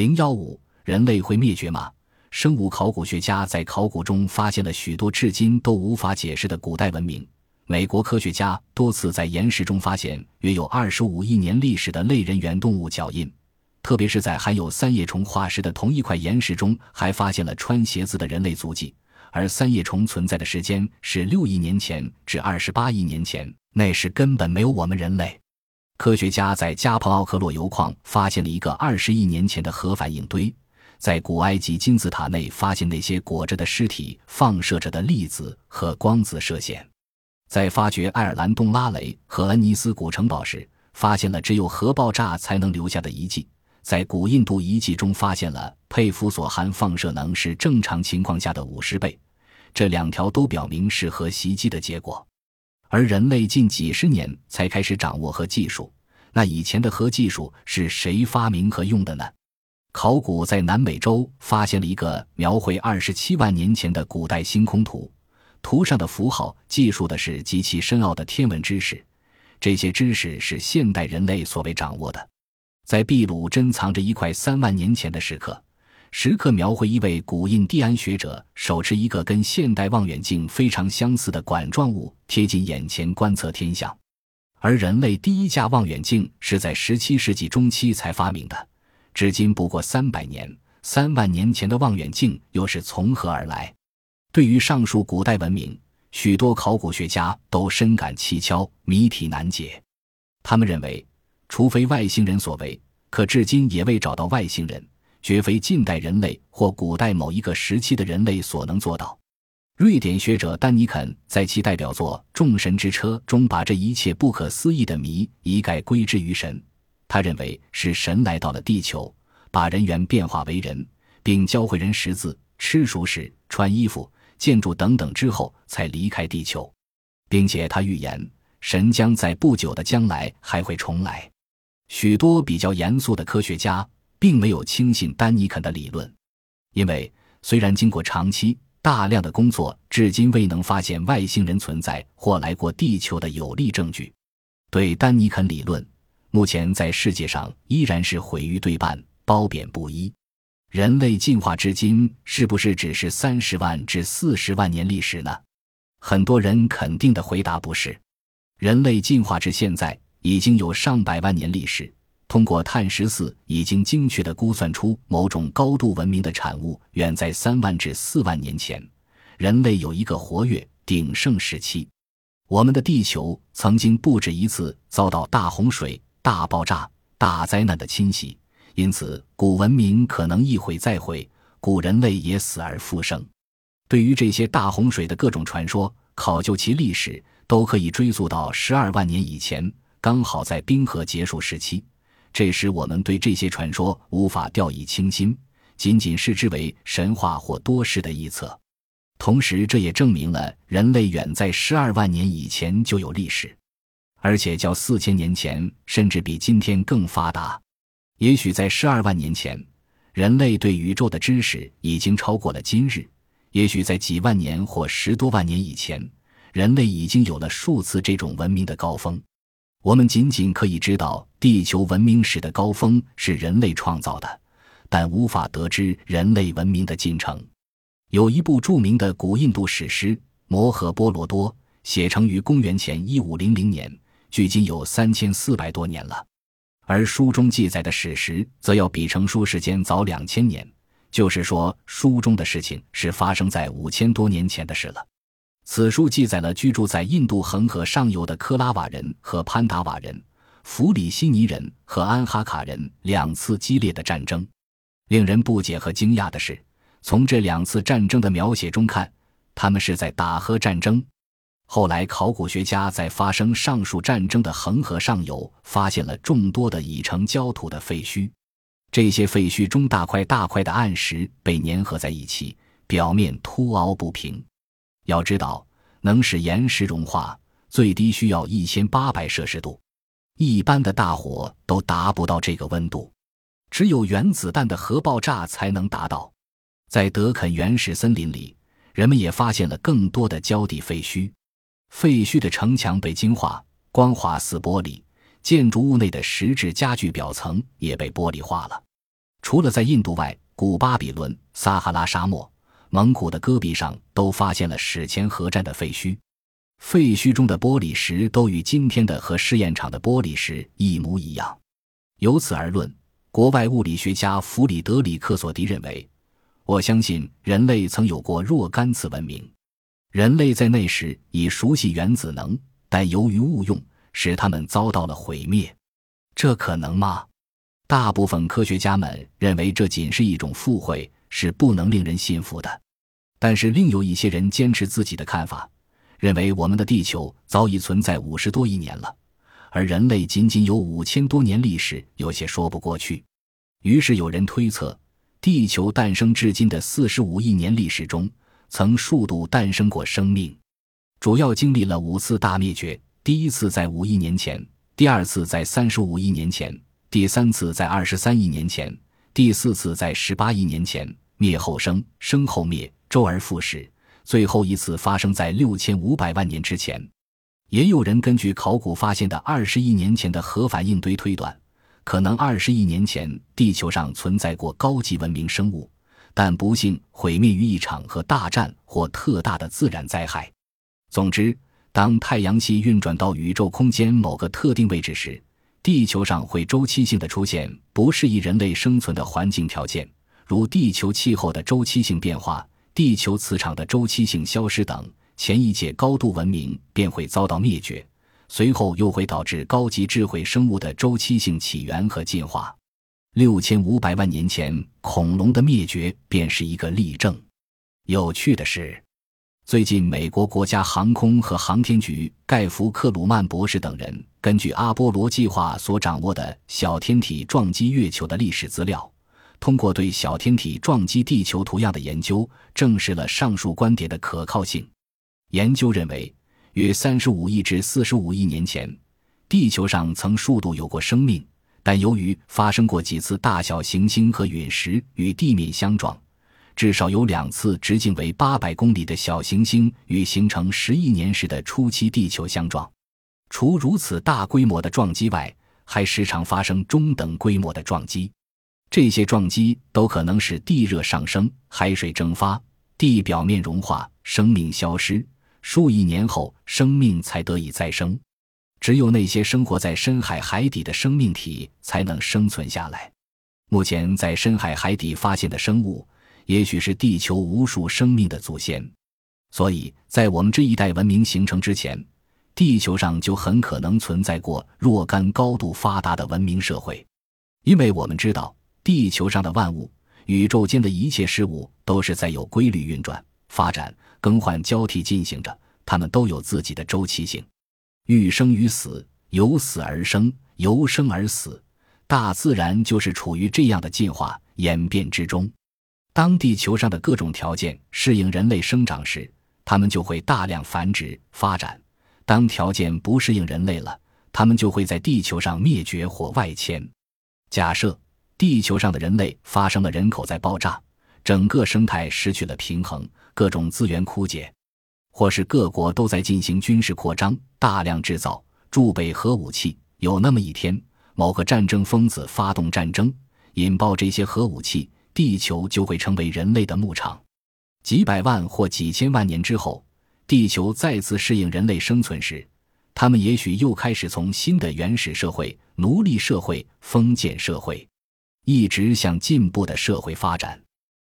零幺五，人类会灭绝吗？生物考古学家在考古中发现了许多至今都无法解释的古代文明。美国科学家多次在岩石中发现约有二十五亿年历史的类人猿动物脚印，特别是在含有三叶虫化石的同一块岩石中，还发现了穿鞋子的人类足迹。而三叶虫存在的时间是六亿年前至二十八亿年前，那时根本没有我们人类。科学家在加蓬奥克洛油矿发现了一个二十亿年前的核反应堆，在古埃及金字塔内发现那些裹着的尸体放射着的粒子和光子射线，在发掘爱尔兰东拉雷和恩尼斯古城堡时，发现了只有核爆炸才能留下的遗迹，在古印度遗迹中发现了佩夫所含放射能是正常情况下的五十倍，这两条都表明是核袭击的结果。而人类近几十年才开始掌握核技术，那以前的核技术是谁发明和用的呢？考古在南美洲发现了一个描绘二十七万年前的古代星空图，图上的符号记述的是极其深奥的天文知识，这些知识是现代人类所未掌握的。在秘鲁珍藏着一块三万年前的石刻。时刻描绘一位古印第安学者手持一个跟现代望远镜非常相似的管状物贴近眼前观测天象，而人类第一架望远镜是在17世纪中期才发明的，至今不过三百年，三万年前的望远镜又是从何而来？对于上述古代文明，许多考古学家都深感蹊跷，谜题难解。他们认为，除非外星人所为，可至今也未找到外星人。绝非近代人类或古代某一个时期的人类所能做到。瑞典学者丹尼肯在其代表作《众神之车》中，把这一切不可思议的谜一概归之于神。他认为是神来到了地球，把人猿变化为人，并教会人识字、吃熟食、穿衣服、建筑等等之后，才离开地球，并且他预言神将在不久的将来还会重来。许多比较严肃的科学家。并没有轻信丹尼肯的理论，因为虽然经过长期大量的工作，至今未能发现外星人存在或来过地球的有力证据，对丹尼肯理论，目前在世界上依然是毁誉对半、褒贬不一。人类进化至今是不是只是三十万至四十万年历史呢？很多人肯定的回答不是，人类进化至现在已经有上百万年历史。通过碳十四，已经精确地估算出某种高度文明的产物远在三万至四万年前，人类有一个活跃鼎盛时期。我们的地球曾经不止一次遭到大洪水、大爆炸、大灾难的侵袭，因此古文明可能一毁再毁，古人类也死而复生。对于这些大洪水的各种传说，考究其历史都可以追溯到十二万年以前，刚好在冰河结束时期。这时，我们对这些传说无法掉以轻心，仅仅视之为神话或多事的臆测。同时，这也证明了人类远在十二万年以前就有历史，而且较四千年前甚至比今天更发达。也许在十二万年前，人类对宇宙的知识已经超过了今日；也许在几万年或十多万年以前，人类已经有了数次这种文明的高峰。我们仅仅可以知道地球文明史的高峰是人类创造的，但无法得知人类文明的进程。有一部著名的古印度史诗《摩诃波罗多》，写成于公元前一五零零年，距今有三千四百多年了。而书中记载的史实则要比成书时间早两千年，就是说，书中的事情是发生在五千多年前的事了。此书记载了居住在印度恒河上游的科拉瓦人和潘达瓦人、弗里希尼人和安哈卡人两次激烈的战争。令人不解和惊讶的是，从这两次战争的描写中看，他们是在打核战争。后来，考古学家在发生上述战争的恒河上游发现了众多的已成焦土的废墟，这些废墟中大块大块的暗石被粘合在一起，表面凸凹不平。要知道，能使岩石融化，最低需要一千八百摄氏度，一般的大火都达不到这个温度，只有原子弹的核爆炸才能达到。在德肯原始森林里，人们也发现了更多的焦地废墟，废墟的城墙被晶化，光滑似玻璃；建筑物内的石质家具表层也被玻璃化了。除了在印度外，古巴比伦、撒哈拉沙漠、蒙古的戈壁上都发现了史前核战的废墟。废墟中的玻璃石都与今天的核试验场的玻璃石一模一样。由此而论，国外物理学家弗里德里克·索迪认为：“我相信人类曾有过若干次文明。人类在那时已熟悉原子能，但由于误用，使他们遭到了毁灭。这可能吗？”大部分科学家们认为这仅是一种附会，是不能令人信服的。但是另有一些人坚持自己的看法。认为我们的地球早已存在五十多亿年了，而人类仅仅有五千多年历史，有些说不过去。于是有人推测，地球诞生至今的四十五亿年历史中，曾数度诞生过生命，主要经历了五次大灭绝：第一次在五亿年前，第二次在三十五亿年前，第三次在二十三亿年前，第四次在十八亿年前。灭后生，生后灭，周而复始。最后一次发生在六千五百万年之前，也有人根据考古发现的二十亿年前的核反应堆推断，可能二十亿年前地球上存在过高级文明生物，但不幸毁灭于一场核大战或特大的自然灾害。总之，当太阳系运转到宇宙空间某个特定位置时，地球上会周期性的出现不适宜人类生存的环境条件，如地球气候的周期性变化。地球磁场的周期性消失等，前一届高度文明便会遭到灭绝，随后又会导致高级智慧生物的周期性起源和进化。六千五百万年前，恐龙的灭绝便是一个例证。有趣的是，最近美国国家航空和航天局盖弗克鲁曼博士等人根据阿波罗计划所掌握的小天体撞击月球的历史资料。通过对小天体撞击地球图样的研究，证实了上述观点的可靠性。研究认为，约三十五亿至四十五亿年前，地球上曾数度有过生命，但由于发生过几次大小行星和陨石与地面相撞，至少有两次直径为八百公里的小行星与形成十亿年时的初期地球相撞。除如此大规模的撞击外，还时常发生中等规模的撞击。这些撞击都可能使地热上升、海水蒸发、地表面融化、生命消失，数亿年后生命才得以再生。只有那些生活在深海海底的生命体才能生存下来。目前在深海海底发现的生物，也许是地球无数生命的祖先。所以在我们这一代文明形成之前，地球上就很可能存在过若干高度发达的文明社会，因为我们知道。地球上的万物，宇宙间的一切事物，都是在有规律运转、发展、更换、交替进行着。它们都有自己的周期性。欲生于死，由死而生，由生而死。大自然就是处于这样的进化演变之中。当地球上的各种条件适应人类生长时，它们就会大量繁殖发展；当条件不适应人类了，它们就会在地球上灭绝或外迁。假设。地球上的人类发生了人口在爆炸，整个生态失去了平衡，各种资源枯竭，或是各国都在进行军事扩张，大量制造贮备核武器。有那么一天，某个战争疯子发动战争，引爆这些核武器，地球就会成为人类的牧场。几百万或几千万年之后，地球再次适应人类生存时，他们也许又开始从新的原始社会、奴隶社会、封建社会。一直向进步的社会发展。